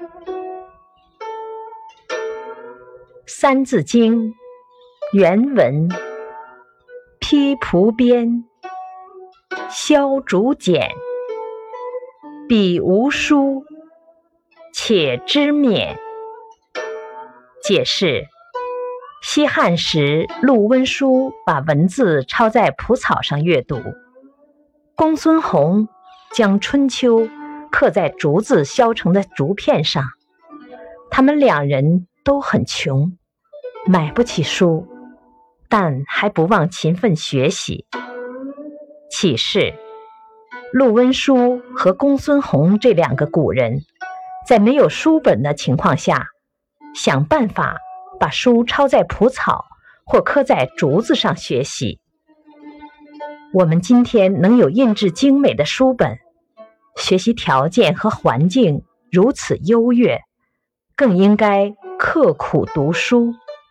《三字经》原文：披蒲鞭，削竹简，笔无书，且知勉。解释：西汉时，陆温书把文字抄在蒲草上阅读，公孙弘将《春秋》刻在竹子削成的竹片上。他们两人都很穷。买不起书，但还不忘勤奋学习。启示：陆温书和公孙弘这两个古人，在没有书本的情况下，想办法把书抄在蒲草或刻在竹子上学习。我们今天能有印制精美的书本，学习条件和环境如此优越，更应该刻苦读书。